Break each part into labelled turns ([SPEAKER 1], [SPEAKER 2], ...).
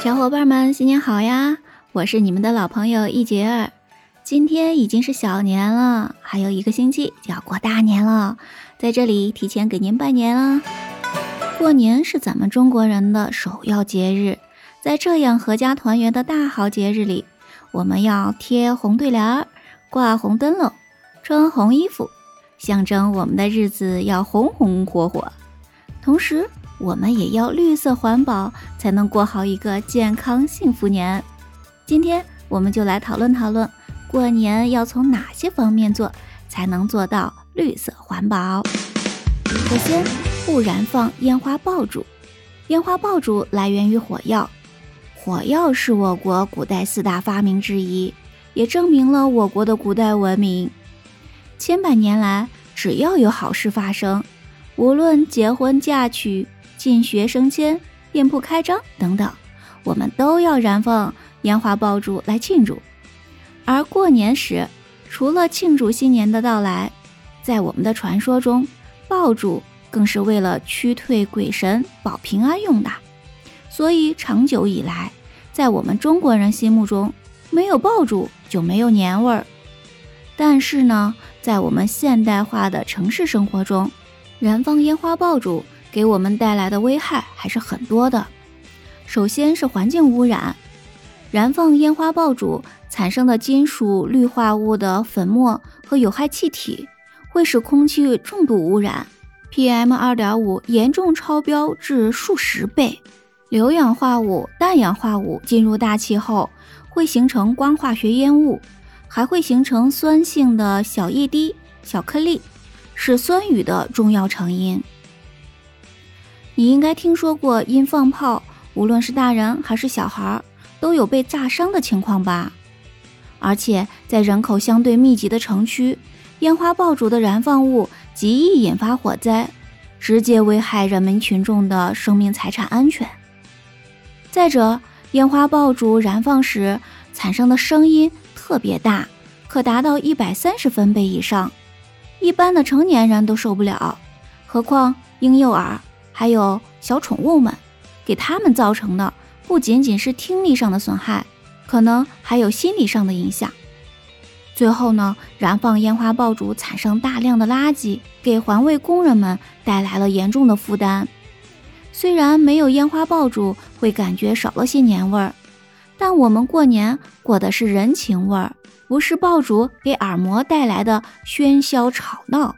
[SPEAKER 1] 小伙伴们，新年好呀！我是你们的老朋友一杰儿。今天已经是小年了，还有一个星期就要过大年了，在这里提前给您拜年啦！过年是咱们中国人的首要节日，在这样阖家团圆的大好节日里，我们要贴红对联儿、挂红灯笼、穿红衣服，象征我们的日子要红红火火。同时，我们也要绿色环保，才能过好一个健康幸福年。今天我们就来讨论讨论，过年要从哪些方面做，才能做到绿色环保。首先，不燃放烟花爆竹。烟花爆竹来源于火药，火药是我国古代四大发明之一，也证明了我国的古代文明。千百年来，只要有好事发生，无论结婚嫁娶，进学升迁、店铺开张等等，我们都要燃放烟花爆竹来庆祝。而过年时，除了庆祝新年的到来，在我们的传说中，爆竹更是为了驱退鬼神、保平安用的。所以长久以来，在我们中国人心目中，没有爆竹就没有年味儿。但是呢，在我们现代化的城市生活中，燃放烟花爆竹。给我们带来的危害还是很多的。首先是环境污染，燃放烟花爆竹产生的金属氯化物的粉末和有害气体，会使空气重度污染，PM 二点五严重超标至数十倍。硫氧化物、氮氧化物进入大气后，会形成光化学烟雾，还会形成酸性的小液滴、小颗粒，是酸雨的重要成因。你应该听说过，因放炮，无论是大人还是小孩，都有被炸伤的情况吧？而且在人口相对密集的城区，烟花爆竹的燃放物极易引发火灾，直接危害人民群众的生命财产安全。再者，烟花爆竹燃放时产生的声音特别大，可达到一百三十分贝以上，一般的成年人都受不了，何况婴幼儿。还有小宠物们，给他们造成的不仅仅是听力上的损害，可能还有心理上的影响。最后呢，燃放烟花爆竹产生大量的垃圾，给环卫工人们带来了严重的负担。虽然没有烟花爆竹会感觉少了些年味儿，但我们过年过的是人情味儿，不是爆竹给耳膜带来的喧嚣吵闹，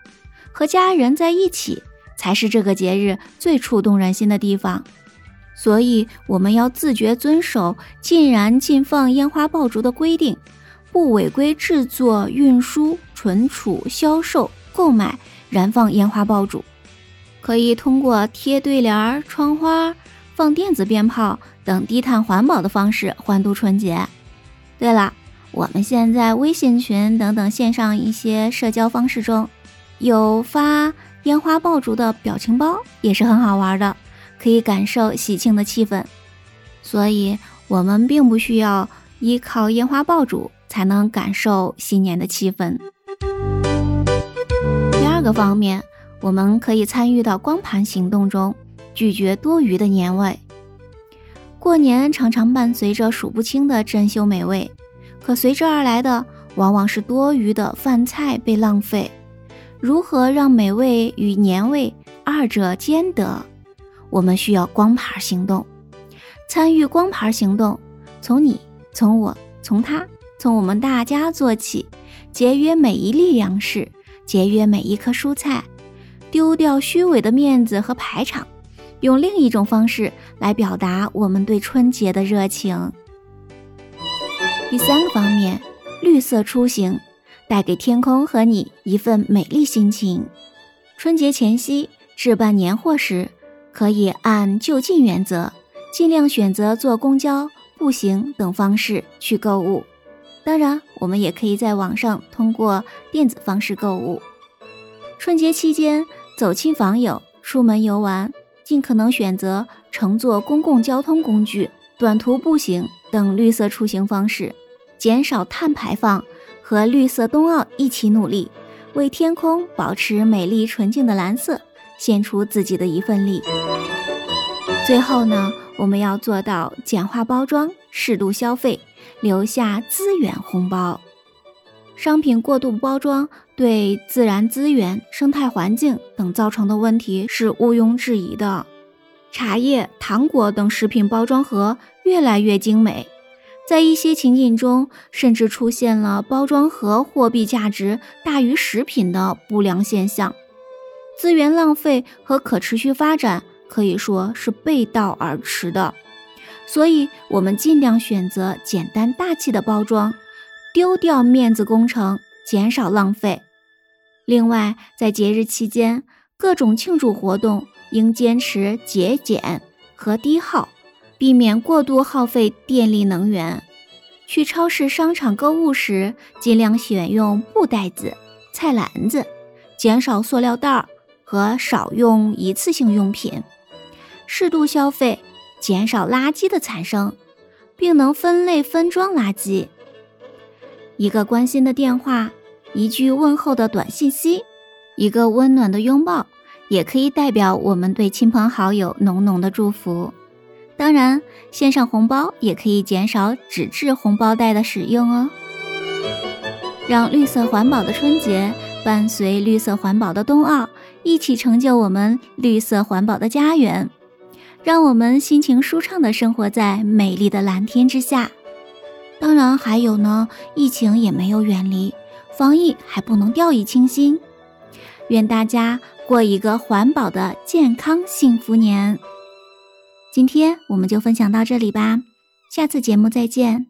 [SPEAKER 1] 和家人在一起。才是这个节日最触动人心的地方，所以我们要自觉遵守禁燃禁放烟花爆竹的规定，不违规制作、运输、存储、销售、购买、燃放烟花爆竹。可以通过贴对联、窗花、放电子鞭炮等低碳环保的方式欢度春节。对了，我们现在微信群等等线上一些社交方式中有发。烟花爆竹的表情包也是很好玩的，可以感受喜庆的气氛。所以，我们并不需要依靠烟花爆竹才能感受新年的气氛。第二个方面，我们可以参与到光盘行动中，拒绝多余的年味。过年常常伴随着数不清的珍馐美味，可随之而来的往往是多余的饭菜被浪费。如何让美味与年味二者兼得？我们需要光盘行动。参与光盘行动，从你、从我、从他、从我们大家做起，节约每一粒粮食，节约每一颗蔬菜，丢掉虚伪的面子和排场，用另一种方式来表达我们对春节的热情。第三个方面，绿色出行。带给天空和你一份美丽心情。春节前夕置办年货时，可以按就近原则，尽量选择坐公交、步行等方式去购物。当然，我们也可以在网上通过电子方式购物。春节期间走亲访友、出门游玩，尽可能选择乘坐公共交通工具、短途步行等绿色出行方式，减少碳排放。和绿色冬奥一起努力，为天空保持美丽纯净的蓝色献出自己的一份力。最后呢，我们要做到简化包装、适度消费，留下资源红包。商品过度包装对自然资源、生态环境等造成的问题是毋庸置疑的。茶叶、糖果等食品包装盒越来越精美，在一些情景中，甚至出现了包装盒货币价值大于食品的不良现象。资源浪费和可持续发展可以说是背道而驰的，所以我们尽量选择简单大气的包装。丢掉面子工程，减少浪费。另外，在节日期间，各种庆祝活动应坚持节俭和低耗，避免过度耗费电力能源。去超市、商场购物时，尽量选用布袋子、菜篮子，减少塑料袋和少用一次性用品。适度消费，减少垃圾的产生，并能分类分装垃圾。一个关心的电话，一句问候的短信息，一个温暖的拥抱，也可以代表我们对亲朋好友浓浓的祝福。当然，线上红包也可以减少纸质红包袋的使用哦。让绿色环保的春节伴随绿色环保的冬奥，一起成就我们绿色环保的家园。让我们心情舒畅地生活在美丽的蓝天之下。当然还有呢，疫情也没有远离，防疫还不能掉以轻心。愿大家过一个环保的健康幸福年。今天我们就分享到这里吧，下次节目再见。